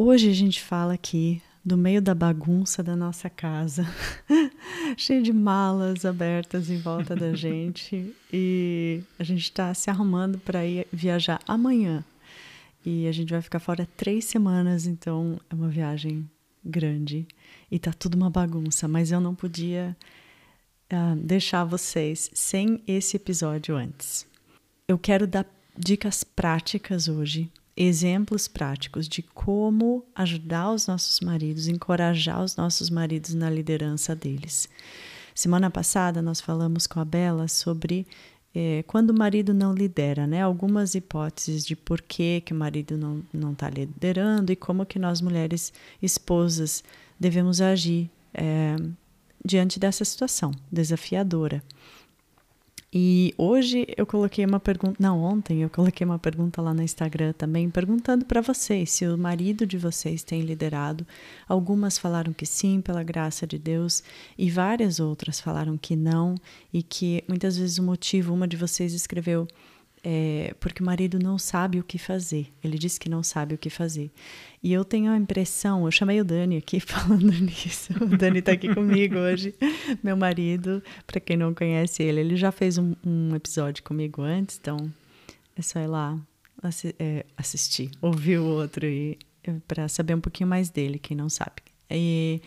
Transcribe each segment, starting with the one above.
Hoje a gente fala aqui do meio da bagunça da nossa casa, cheio de malas abertas em volta da gente e a gente está se arrumando para ir viajar amanhã e a gente vai ficar fora três semanas, então é uma viagem grande e tá tudo uma bagunça, mas eu não podia uh, deixar vocês sem esse episódio antes. Eu quero dar dicas práticas hoje exemplos práticos de como ajudar os nossos maridos, encorajar os nossos maridos na liderança deles. Semana passada nós falamos com a Bela sobre é, quando o marido não lidera, né? Algumas hipóteses de por que, que o marido não não está liderando e como que nós mulheres esposas devemos agir é, diante dessa situação desafiadora. E hoje eu coloquei uma pergunta, não, ontem eu coloquei uma pergunta lá no Instagram também, perguntando para vocês se o marido de vocês tem liderado. Algumas falaram que sim, pela graça de Deus, e várias outras falaram que não, e que muitas vezes o motivo, uma de vocês escreveu, é, porque o marido não sabe o que fazer. Ele disse que não sabe o que fazer. E eu tenho a impressão, eu chamei o Dani aqui falando nisso. O Dani está aqui comigo hoje, meu marido. Para quem não conhece ele, ele já fez um, um, episódio comigo antes, então é só ir lá assi é, assistir, ouvir o outro e para saber um pouquinho mais dele, quem não sabe. E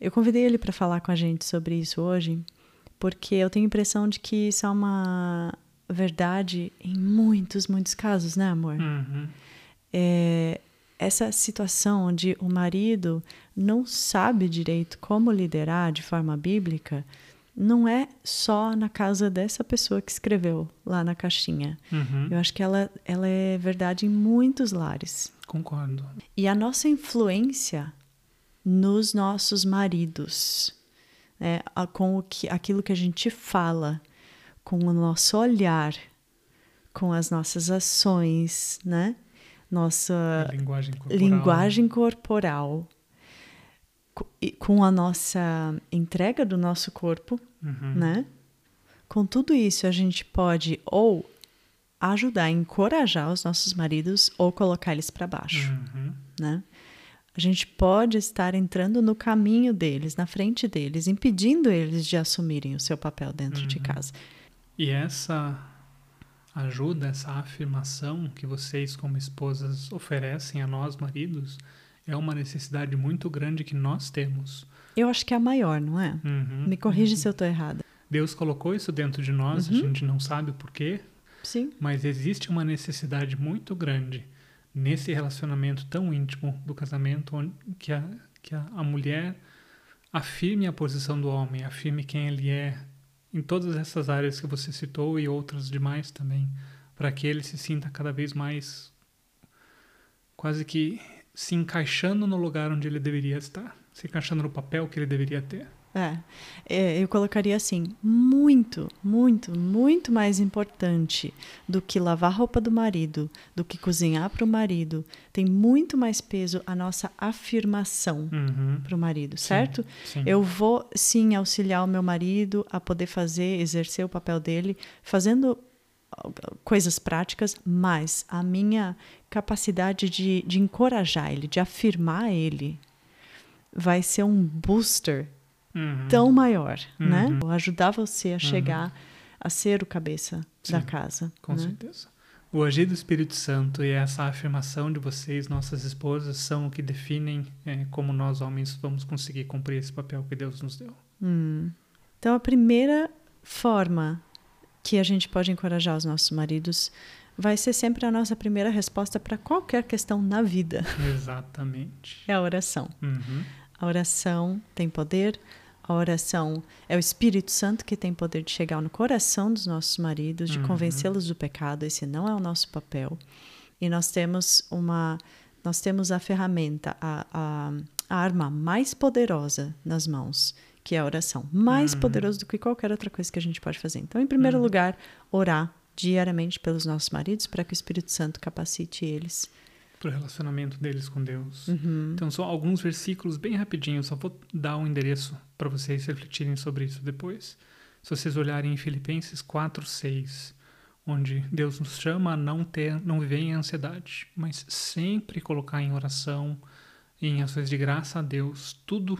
eu convidei ele para falar com a gente sobre isso hoje, porque eu tenho a impressão de que isso é uma verdade em muitos, muitos casos, né, amor? Uhum. É, essa situação onde o marido não sabe direito como liderar de forma bíblica não é só na casa dessa pessoa que escreveu lá na caixinha. Uhum. Eu acho que ela, ela é verdade em muitos lares. Concordo. E a nossa influência nos nossos maridos, né, com o que, aquilo que a gente fala, com o nosso olhar, com as nossas ações, né? Nossa linguagem corporal, linguagem corporal com a nossa entrega do nosso corpo, uhum. né? Com tudo isso, a gente pode ou ajudar, encorajar os nossos maridos ou colocar eles para baixo, uhum. né? A gente pode estar entrando no caminho deles, na frente deles, impedindo eles de assumirem o seu papel dentro uhum. de casa. E essa ajuda, essa afirmação que vocês, como esposas, oferecem a nós, maridos, é uma necessidade muito grande que nós temos. Eu acho que é a maior, não é? Uhum, Me corrige uhum. se eu estou errada. Deus colocou isso dentro de nós, uhum. a gente não sabe o porquê, Sim. mas existe uma necessidade muito grande nesse relacionamento tão íntimo do casamento, onde, que, a, que a, a mulher afirme a posição do homem, afirme quem ele é, em todas essas áreas que você citou e outras demais também, para que ele se sinta cada vez mais quase que se encaixando no lugar onde ele deveria estar, se encaixando no papel que ele deveria ter. É, é, eu colocaria assim, muito, muito, muito mais importante do que lavar a roupa do marido, do que cozinhar para o marido, tem muito mais peso a nossa afirmação uhum. para o marido, certo? Sim, sim. Eu vou sim auxiliar o meu marido a poder fazer, exercer o papel dele, fazendo coisas práticas, mas a minha capacidade de, de encorajar ele, de afirmar ele, vai ser um booster Uhum. tão maior, Uhum. né? Vou ajudar você a chegar a ser o cabeça Sim, da casa. Com né? certeza. O agir do Espírito Santo e essa afirmação de vocês, nossas esposas, são o que definem é, como nós homens vamos conseguir cumprir esse papel que Deus nos deu. Hum. Então, a primeira forma que a gente pode encorajar os nossos maridos vai ser sempre a nossa primeira resposta para qualquer questão na vida. Exatamente. É a oração. Uhum. A oração tem poder, a oração é o Espírito Santo que tem poder de chegar no coração dos nossos maridos, de Uhum. convencê-los do pecado. Esse não é o nosso papel. E nós temos uma nós temos a ferramenta, a, a, a arma mais poderosa nas mãos, que é a oração. Mais uhum. poderoso do que qualquer outra coisa que a gente pode fazer. Então, em primeiro uhum. lugar, orar diariamente pelos nossos maridos para que o Espírito Santo capacite eles. Para o relacionamento deles com Deus. Uhum. Então, só alguns versículos bem rapidinho, só vou dar um endereço para vocês refletirem sobre isso depois. Se vocês olharem em Filipenses 4, 6, onde Deus nos chama a não ter, não viver em ansiedade, mas sempre colocar em oração, em ações de graça a Deus, tudo,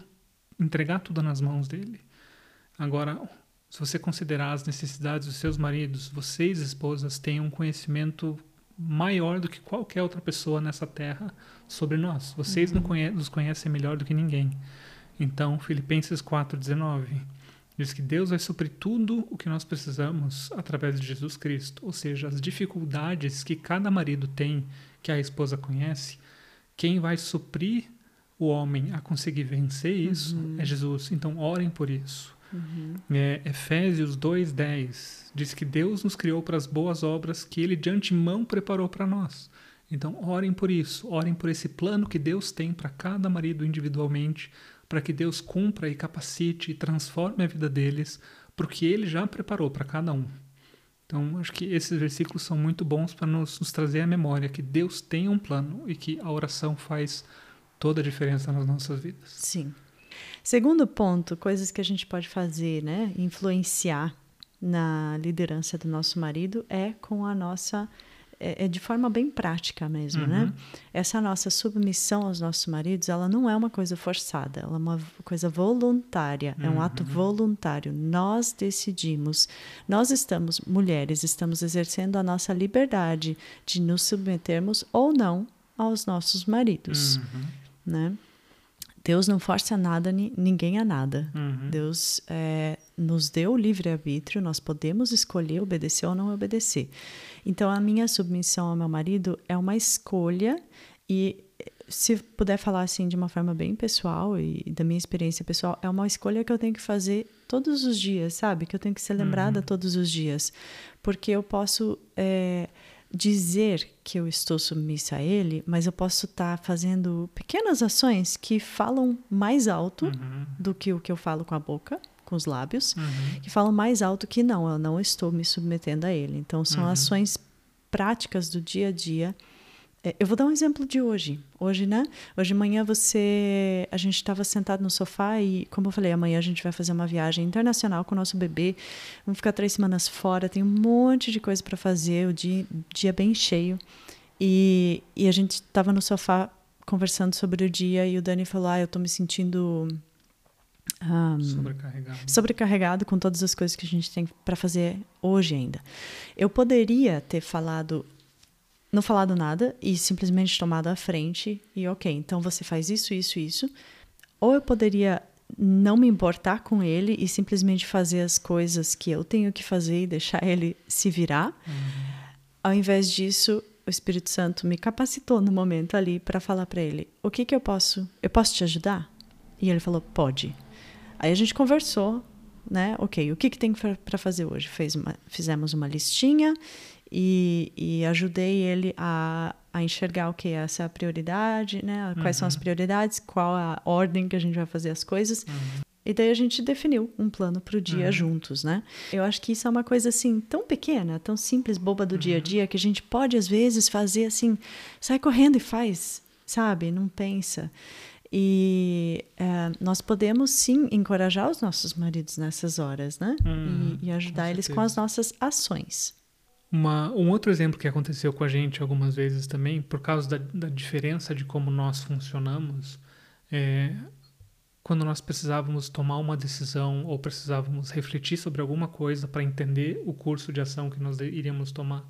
entregar tudo nas mãos dele. Agora, se você considerar as necessidades dos seus maridos, vocês, esposas, têm um conhecimento maior do que qualquer outra pessoa nessa terra sobre nós. Vocês uhum. nos conhecem melhor do que ninguém. Então, Filipenses 4,19 Diz que Deus vai suprir tudo o que nós precisamos através de Jesus Cristo. Ou seja, as dificuldades que cada marido tem, que a esposa conhece, quem vai suprir o homem a conseguir vencer isso uhum. é Jesus. Então, orem por isso. Uhum. É, Efésios 2,10 diz que Deus nos criou para as boas obras que Ele de antemão preparou para nós. Então, orem por isso, orem por esse plano que Deus tem para cada marido individualmente, para que Deus cumpra e capacite e transforme a vida deles, porque Ele já preparou para cada um. Então, acho que esses versículos são muito bons para nos, nos, trazer à memória que Deus tem um plano e que a oração faz toda a diferença nas nossas vidas. Sim. Segundo ponto, coisas que a gente pode fazer, né, influenciar na liderança do nosso marido é com a nossa é, é de forma bem prática mesmo, né? uhum. né? Essa nossa submissão aos nossos maridos, ela não é uma coisa forçada, ela é uma coisa voluntária, uhum. é um ato uhum. voluntário. Nós decidimos, nós estamos, mulheres, estamos exercendo a nossa liberdade de nos submetermos ou não aos nossos maridos, uhum. né? Deus não força nada, ninguém a nada. Uhum. Deus é, nos deu o livre-arbítrio, nós podemos escolher obedecer ou não obedecer. Então, a minha submissão ao meu marido é uma escolha e se puder falar assim de uma forma bem pessoal e da minha experiência pessoal, é uma escolha que eu tenho que fazer todos os dias, sabe? Que eu tenho que ser lembrada uhum. todos os dias. Porque eu posso é, dizer que eu estou submissa a ele, mas eu posso estar tá fazendo pequenas ações que falam mais alto uhum. do que o que eu falo com a boca, com os lábios, uhum. que falam mais alto que não, eu não estou me submetendo a ele. Então são uhum. ações práticas do dia a dia. É, eu vou dar um exemplo de hoje. Hoje, né? Hoje de manhã você, a gente estava sentado no sofá e, como eu falei, amanhã a gente vai fazer uma viagem internacional com o nosso bebê. Vamos ficar três semanas fora. Tem um monte de coisa para fazer. O dia, dia bem cheio. E, e a gente estava no sofá conversando sobre o dia e o Dani falou: "Ah, eu estou me sentindo um, sobrecarregado. sobrecarregado com todas as coisas que a gente tem para fazer hoje ainda. Eu poderia ter falado, não falado nada e simplesmente tomado a frente e ok, então você faz isso, isso, isso. Ou eu poderia não me importar com ele e simplesmente fazer as coisas que eu tenho que fazer e deixar ele se virar. Uhum. Ao invés disso, o Espírito Santo me capacitou no momento ali para falar para ele: o que que eu posso? Eu posso te ajudar? E ele falou: pode. Aí a gente conversou, né? Ok, o que, que tem para fazer hoje? Fez uma, fizemos uma listinha e, e ajudei ele a, a enxergar o que essa é a prioridade, né? Quais uhum. são as uhum. prioridades, qual a ordem que a gente vai fazer as coisas. Uhum. E daí a gente definiu um plano para o dia uhum. juntos, né? Eu acho que isso é uma coisa assim tão pequena, tão simples, boba do uhum. dia a dia, que a gente pode às vezes fazer assim, sai correndo e faz, sabe? Não pensa. E é, nós podemos sim encorajar os nossos maridos nessas horas, né? E, e, ajudar com eles com as nossas ações. Uma, um outro exemplo que aconteceu com a gente algumas vezes também, por causa da, da diferença de como nós funcionamos, é quando nós precisávamos tomar uma decisão ou precisávamos refletir sobre alguma coisa para entender o curso de ação que nós iríamos tomar.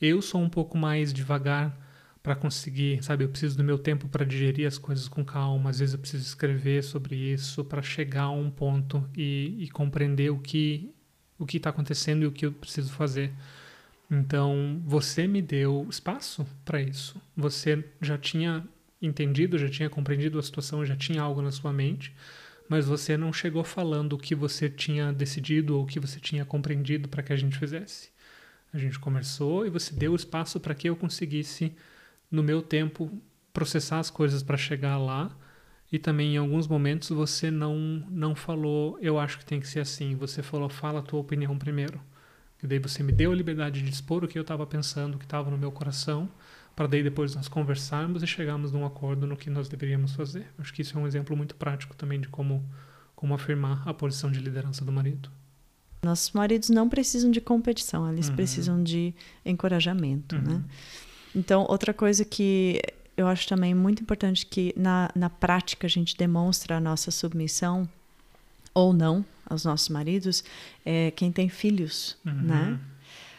Eu sou um pouco mais devagar para conseguir, sabe, eu preciso do meu tempo para digerir as coisas com calma, às vezes eu preciso escrever sobre isso para chegar a um ponto e, e compreender o que o que está acontecendo e o que eu preciso fazer. Então, você me deu espaço para isso. Você já tinha entendido, já tinha compreendido a situação, já tinha algo na sua mente, mas você não chegou falando o que você tinha decidido ou o que você tinha compreendido para que a gente fizesse. A gente conversou e você deu espaço para que eu conseguisse, no meu tempo, processar as coisas para chegar lá. E também em alguns momentos você não não falou, eu acho que tem que ser assim. Você falou, fala a tua opinião primeiro. E daí você me deu a liberdade de expor o que eu estava pensando, o que estava no meu coração, para daí depois nós conversarmos e chegarmos num acordo no que nós deveríamos fazer. Acho que isso é um exemplo muito prático também de como como afirmar a posição de liderança do marido. Nossos maridos não precisam de competição, eles uhum. precisam de encorajamento, né? uhum. né? Então, outra coisa que eu acho também muito importante que na, na prática a gente demonstra a nossa submissão ou não aos nossos maridos é quem tem filhos, uhum. né?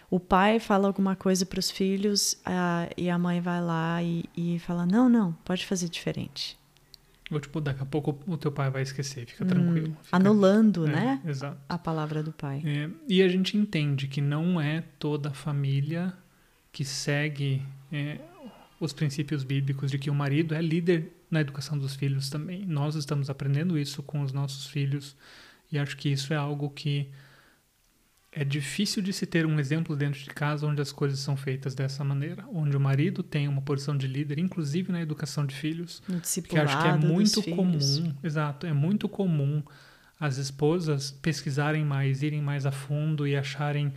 O pai fala alguma coisa para os filhos a, e a mãe vai lá e, e fala não, não, pode fazer diferente. Ou tipo, daqui a pouco o teu pai vai esquecer, fica hum, tranquilo. Fica... Anulando, é, né? Exato. A palavra do pai. É, e a gente entende que não é toda família que segue é, os princípios bíblicos de que o marido é líder na educação dos filhos também. Nós estamos aprendendo isso com os nossos filhos e acho que isso é algo que é difícil de se ter um exemplo dentro de casa onde as coisas são feitas dessa maneira, onde o marido tem uma posição de líder, inclusive na educação de filhos, que acho que é muito comum, exato, é muito comum as esposas pesquisarem mais, irem mais a fundo e acharem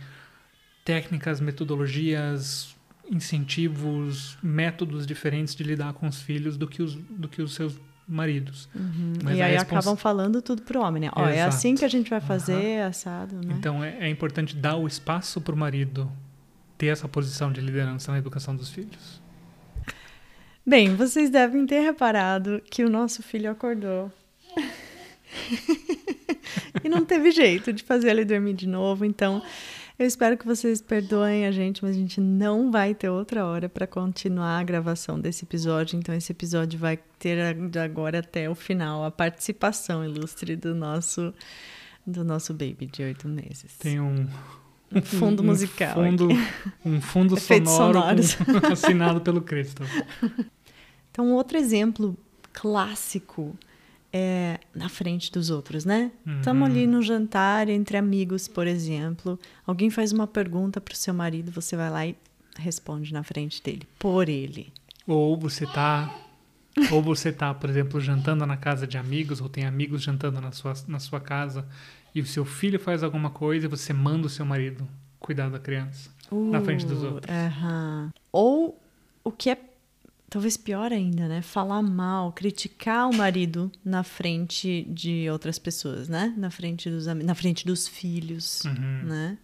técnicas, metodologias, incentivos, métodos diferentes de lidar com os filhos do que os, do que os seus maridos. Uhum. e aí respons... acabam falando tudo pro homem, né? Ó, é assim que a gente vai fazer, uhum. assado, né? Então é, é importante dar o espaço pro marido ter essa posição de liderança na educação dos filhos. Bem, vocês devem ter reparado que o nosso filho acordou. e não teve jeito de fazer ele dormir de novo, então eu espero que vocês perdoem a gente, mas a gente não vai ter outra hora para continuar a gravação desse episódio. Então, esse episódio vai ter de agora até o final a participação ilustre do nosso do nosso baby de oito meses. Tem um um fundo um, musical. Fundo, um fundo sonoro com, assinado pelo Cristo. Então, outro exemplo clássico é, na frente dos outros, né? Estamos uhum. ali no jantar entre amigos, por exemplo. Alguém faz uma pergunta para o seu marido, você vai lá e responde na frente dele, por ele. Ou você tá, ou você tá, por exemplo, jantando na casa de amigos, ou tem amigos jantando na sua, na sua casa, e o seu filho faz alguma coisa e você manda o seu marido cuidar da criança uh, na frente dos outros. Uh -huh. Ou o que é talvez pior ainda, né? Falar mal, criticar o marido na frente de outras pessoas, né? Na frente dos na frente dos filhos, uhum. né?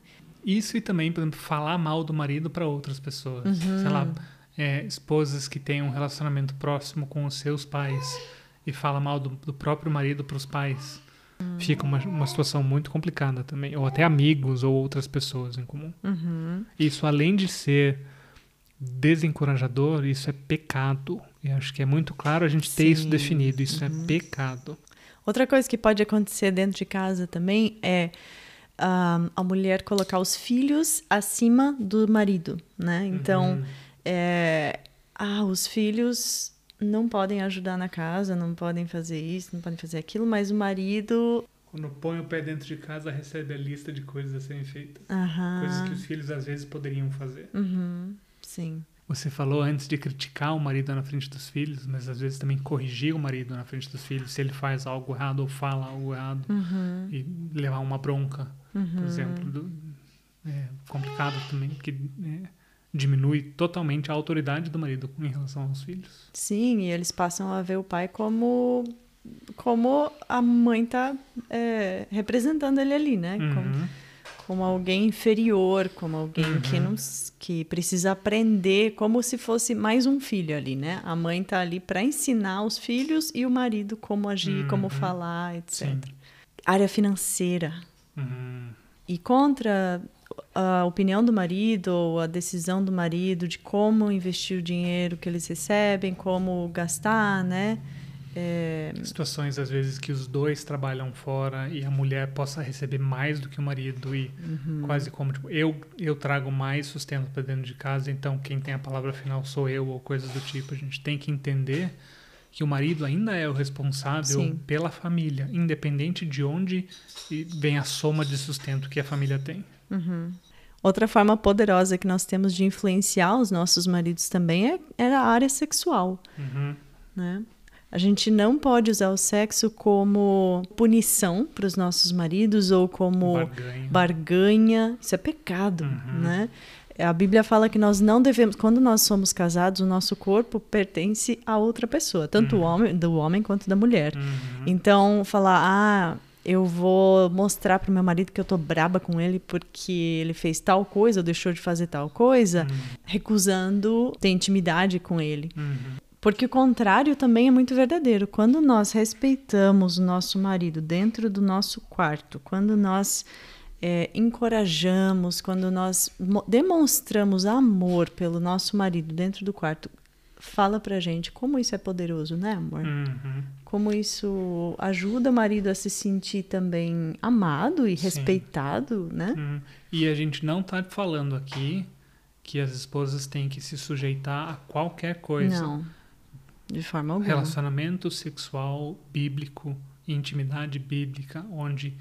Isso e também, por exemplo, falar mal do marido para outras pessoas. Uhum. Sei lá, é, esposas que têm um relacionamento próximo com os seus pais e fala mal do, do próprio marido para os pais. Uhum. Fica uma, uma situação muito complicada também. Ou até amigos ou outras pessoas em comum. Uhum. Isso, além de ser desencorajador, isso é pecado. E acho que é muito claro a gente ter Sim. isso definido. Isso é uhum. é pecado. Outra coisa que pode acontecer dentro de casa também é um, a mulher colocar os filhos acima do marido, né? Então, uhum. é, ah, os filhos não podem ajudar na casa, não podem fazer isso, não podem fazer aquilo, mas o marido quando põe o pé dentro de casa, recebe a lista de coisas a serem feitas. Uhum. Coisas que os filhos às vezes poderiam fazer. Uhum. Sim. Você falou antes de criticar o marido na frente dos filhos, mas às vezes também corrigir o marido na frente dos filhos se ele faz algo errado ou fala algo errado uhum. e levar uma bronca, uhum. por exemplo, do, é complicado também que é, diminui totalmente a autoridade do marido em relação aos filhos. Sim, e eles passam a ver o pai como como a mãe tá é, representando ele ali, né? Uhum. Como, como alguém inferior, como alguém uhum. que não que precisa aprender, como se fosse mais um filho ali, né? A mãe tá ali para ensinar os filhos e o marido como agir, uhum. como falar, etc. Sim. Área financeira. Uhum. E contra a opinião do marido ou a decisão do marido de como investir o dinheiro que eles recebem, como gastar, né? É... Situações, às vezes, que os dois trabalham fora e a mulher possa receber mais do que o marido e uhum. quase como, tipo, eu, eu trago mais sustento para dentro de casa, então quem tem a palavra final sou eu ou coisas do tipo. A gente tem que entender que o marido ainda é o responsável Sim. pela família, independente de onde vem a soma de sustento que a família tem. Uhum. Outra forma poderosa que nós temos de influenciar os nossos maridos também é, é a área sexual, Uhum. né? A gente não pode usar o sexo como punição para os nossos maridos ou como Barganha. barganha. Isso é pecado, Uhum. né? A Bíblia fala que nós não devemos, quando nós somos casados, o nosso corpo pertence a outra pessoa, tanto o homem, do homem quanto da mulher. Uhum. Então, falar, ah, eu vou mostrar pro meu marido que eu tô braba com ele porque ele fez tal coisa ou deixou de fazer tal coisa, recusando ter intimidade com ele. Uhum. Porque o contrário também é muito verdadeiro. Quando nós respeitamos o nosso marido dentro do nosso quarto, quando nós é, encorajamos, quando nós mo- demonstramos amor pelo nosso marido dentro do quarto, fala pra gente como isso é poderoso, né, amor? Uhum. Como isso ajuda o marido a se sentir também amado e Sim. respeitado, né? Uhum. E a gente não tá falando aqui que as esposas têm que se sujeitar a qualquer coisa. Não, de forma alguma. Relacionamento sexual bíblico, intimidade bíblica, onde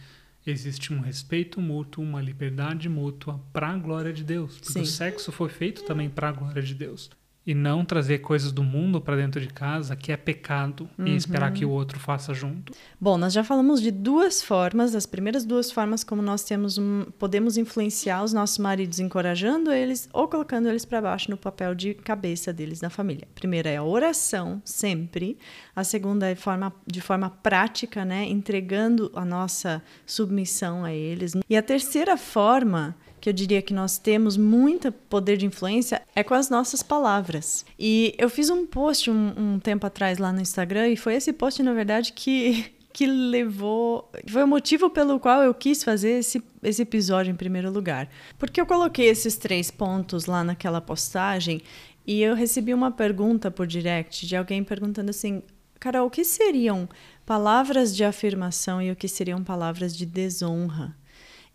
existe um respeito mútuo, uma liberdade mútua para a glória de Deus. Porque Sim. o sexo foi feito também para a glória de Deus. E não trazer coisas do mundo para dentro de casa, que é pecado, Uhum. e esperar que o outro faça junto. Bom, nós já falamos de duas formas, as primeiras duas formas como nós temos um, podemos influenciar os nossos maridos encorajando eles ou colocando eles para baixo no papel de cabeça deles na família. A primeira é a oração, sempre. A segunda é forma, de forma prática, né, entregando a nossa submissão a eles. E a terceira forma que eu diria que nós temos muito poder de influência é com as nossas palavras. E eu fiz um post um, um tempo atrás lá no Instagram e foi esse post, na verdade, que, que levou. Foi o motivo pelo qual eu quis fazer esse, esse episódio em primeiro lugar. Porque eu coloquei esses três pontos lá naquela postagem e eu recebi uma pergunta por direct de alguém perguntando assim: Carol, o que seriam palavras de afirmação e o que seriam palavras de desonra?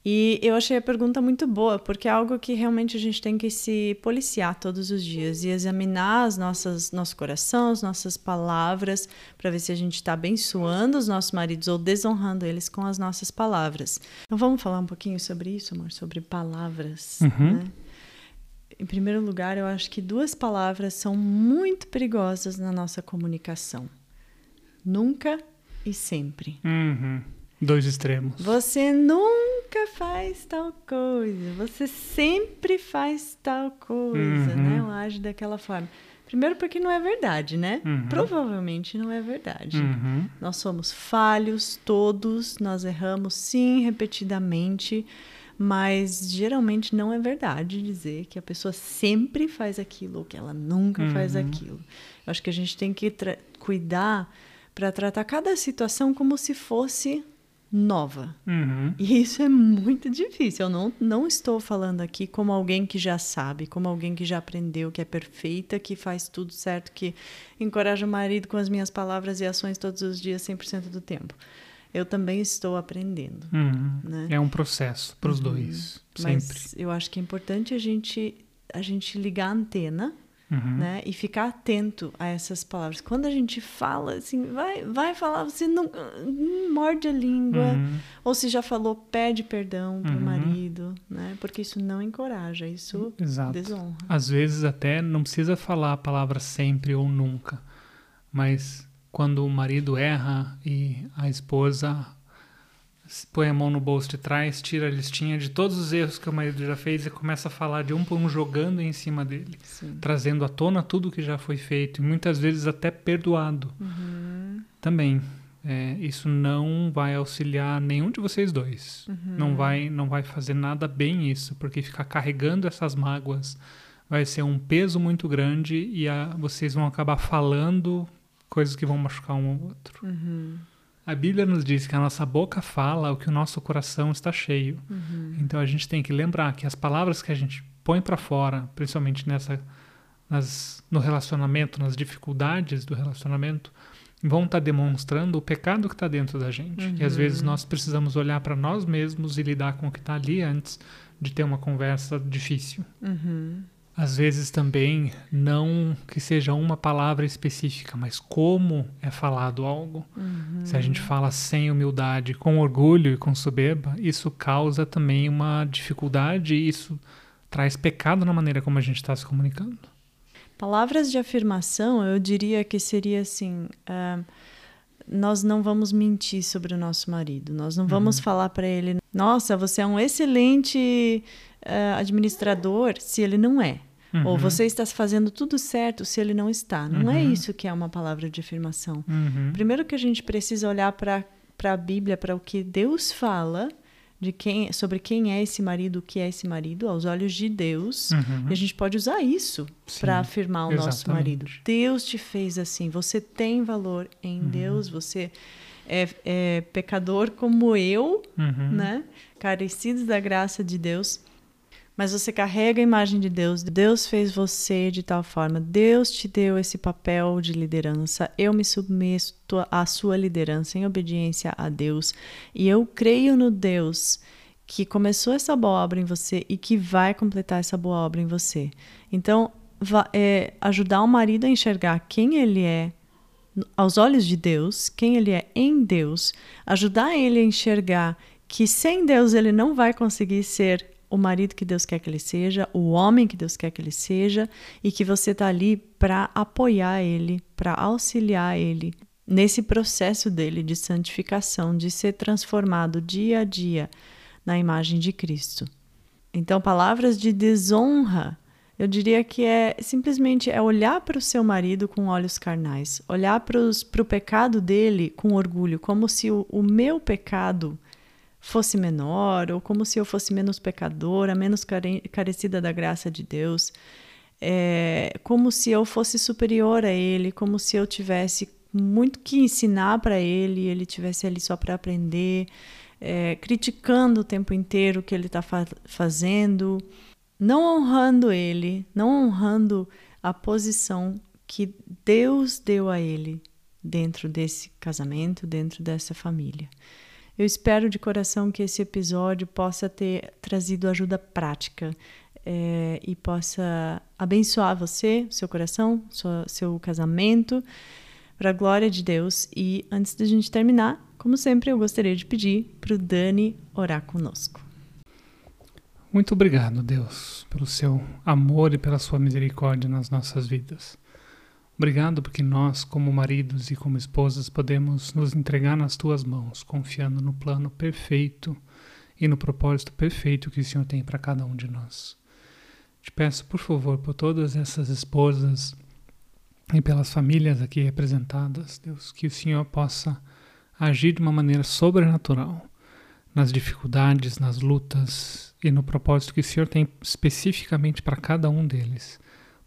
E eu achei a pergunta muito boa, porque é algo que realmente a gente tem que se policiar todos os dias e examinar as nossas, nosso coração, as nossas palavras, para ver se a gente está abençoando os nossos maridos ou desonrando eles com as nossas palavras. Então vamos falar um pouquinho sobre isso, amor, sobre palavras. Uhum. Né? Em primeiro lugar, eu acho que duas palavras são muito perigosas na nossa comunicação: nunca e sempre. Uhum. Dois extremos. Você nunca faz tal coisa. Você sempre faz tal coisa, Uhum. né? Ou age daquela forma. Primeiro porque não é verdade, né? Uhum. Provavelmente não é verdade. Uhum. Nós somos falhos, todos, nós erramos sim repetidamente, mas geralmente não é verdade dizer que a pessoa sempre faz aquilo ou que ela nunca faz Uhum. aquilo. Eu acho que a gente tem que cuidar para tratar cada situação como se fosse nova. Uhum. E isso é muito difícil. Eu não, não estou falando aqui como alguém que já sabe, como alguém que já aprendeu, que é perfeita, que faz tudo certo, que encoraja o marido com as minhas palavras e ações todos os dias, 100% do tempo. Eu também estou aprendendo. Uhum. Né? É um processo para os dois, sempre. Mas eu acho que é importante a gente, a gente ligar a antena Uhum. né? E ficar atento a essas palavras. Quando a gente fala, assim, vai, vai falar, você não hum, morde a língua. Uhum. Ou se já falou, pede perdão pro Uhum. marido, né? Porque isso não encoraja, isso Exato. desonra. Às vezes até não precisa falar a palavra sempre ou nunca, mas quando o marido erra e a esposa põe a mão no bolso de trás, tira a listinha de todos os erros que o marido já fez e começa a falar de um por um jogando em cima dele, Sim. trazendo à tona tudo que já foi feito e muitas vezes até perdoado. Também, é, isso não vai auxiliar nenhum de vocês dois. Não vai, não vai fazer nada bem isso, porque ficar carregando essas mágoas vai ser um peso muito grande e a- vocês vão acabar falando coisas que vão machucar um ao outro. Uhum. A Bíblia nos diz que a nossa boca fala o que o nosso coração está cheio. Uhum. Então a gente tem que lembrar que as palavras que a gente põe para fora, principalmente nessa nas, no relacionamento, nas dificuldades do relacionamento, vão estar demonstrando o pecado que está dentro da gente. E às vezes nós precisamos olhar para nós mesmos e lidar com o que está ali antes de ter uma conversa difícil. Uhum. Às vezes também não que seja uma palavra específica, mas como é falado algo. Uhum. Se a gente fala sem humildade, com orgulho e com soberba, isso causa também uma dificuldade e isso traz pecado na maneira como a gente está se comunicando. Palavras de afirmação, eu diria que seria assim. Uh, nós não vamos mentir sobre o nosso marido. Nós não vamos uhum. falar para ele, nossa, você é um excelente uh, administrador, se ele não é. Uhum. Ou você está fazendo tudo certo se ele não está. Não é uhum. é isso que é uma palavra de afirmação. Uhum. Primeiro que a gente precisa olhar para a Bíblia, para o que Deus fala de quem, sobre quem é esse marido, o que é esse marido, aos olhos de Deus. Uhum. E a gente pode usar isso para afirmar o exatamente. nosso marido. Deus te fez assim, você tem valor em uhum. Deus, você é, é, pecador como eu, uhum. né? Carecidos da graça de Deus mas você carrega a imagem de Deus. Deus fez você de tal forma. Deus te deu esse papel de liderança. Eu me submeto à sua liderança em obediência a Deus. E eu creio no Deus que começou essa boa obra em você e que vai completar essa boa obra em você. Então, é, ajudar o marido a enxergar quem ele é aos olhos de Deus, quem ele é em Deus, ajudar ele a enxergar que sem Deus ele não vai conseguir ser o marido que Deus quer que ele seja, o homem que Deus quer que ele seja, e que você está ali para apoiar ele, para auxiliar ele nesse processo dele de santificação, de ser transformado dia a dia na imagem de Cristo. Então, palavras de desonra, eu diria que é simplesmente é olhar para o seu marido com olhos carnais, olhar para o pecado dele com orgulho, como se o, o meu pecado fosse menor, ou como se eu fosse menos pecadora, menos care carecida da graça de Deus, é, como se eu fosse superior a Ele, como se eu tivesse muito que ensinar para Ele, Ele tivesse ali só para aprender, é, criticando o tempo inteiro o que Ele está fa fazendo, não honrando Ele, não honrando a posição que Deus deu a Ele dentro desse casamento, dentro dessa família. Eu espero de coração que esse episódio possa ter trazido ajuda prática é, e possa abençoar você, seu coração, sua, seu casamento, para a glória de Deus. E antes da gente terminar, como sempre, eu gostaria de pedir para o Dani orar conosco. Muito obrigado, Deus, pelo seu amor e pela sua misericórdia nas nossas vidas. Obrigado porque nós, como maridos e como esposas, podemos nos entregar nas tuas mãos, confiando no plano perfeito e no propósito perfeito que o Senhor tem para cada um de nós. Te peço, por favor, por todas essas esposas e pelas famílias aqui representadas, Deus, que o Senhor possa agir de uma maneira sobrenatural nas dificuldades, nas lutas e no propósito que o Senhor tem especificamente para cada um deles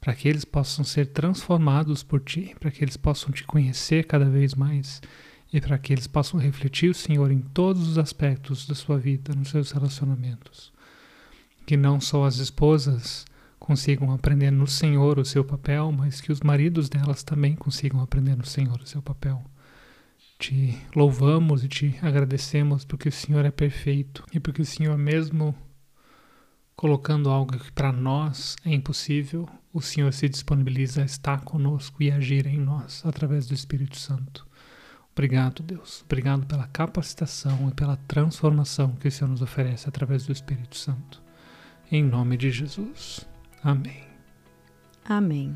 para que eles possam ser transformados por ti, para que eles possam te conhecer cada vez mais e para que eles possam refletir o Senhor em todos os aspectos da sua vida, nos seus relacionamentos. Que não só as esposas consigam aprender no Senhor o seu papel, mas que os maridos delas também consigam aprender no Senhor o seu papel. Te louvamos e te agradecemos porque o Senhor é perfeito e porque o Senhor mesmo colocando algo que para nós é impossível, o Senhor se disponibiliza a estar conosco e agir em nós através do Espírito Santo. Obrigado, Deus. Obrigado pela capacitação e pela transformação que o Senhor nos oferece através do Espírito Santo. Em nome de Jesus. Amém. Amém.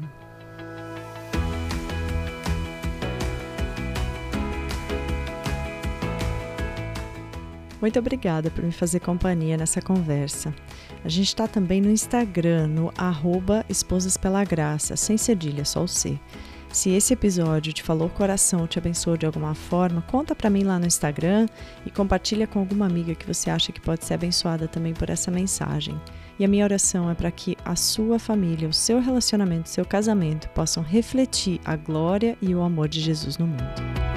Muito obrigada por me fazer companhia nessa conversa. A gente está também no Instagram, no arroba Esposas Pela Graça, sem cedilha, só o C. Se esse episódio te falou coração, te abençoou de alguma forma, conta para mim lá no Instagram e compartilha com alguma amiga que você acha que pode ser abençoada também por essa mensagem. E a minha oração é para que a sua família, o seu relacionamento, o seu casamento possam refletir a glória e o amor de Jesus no mundo.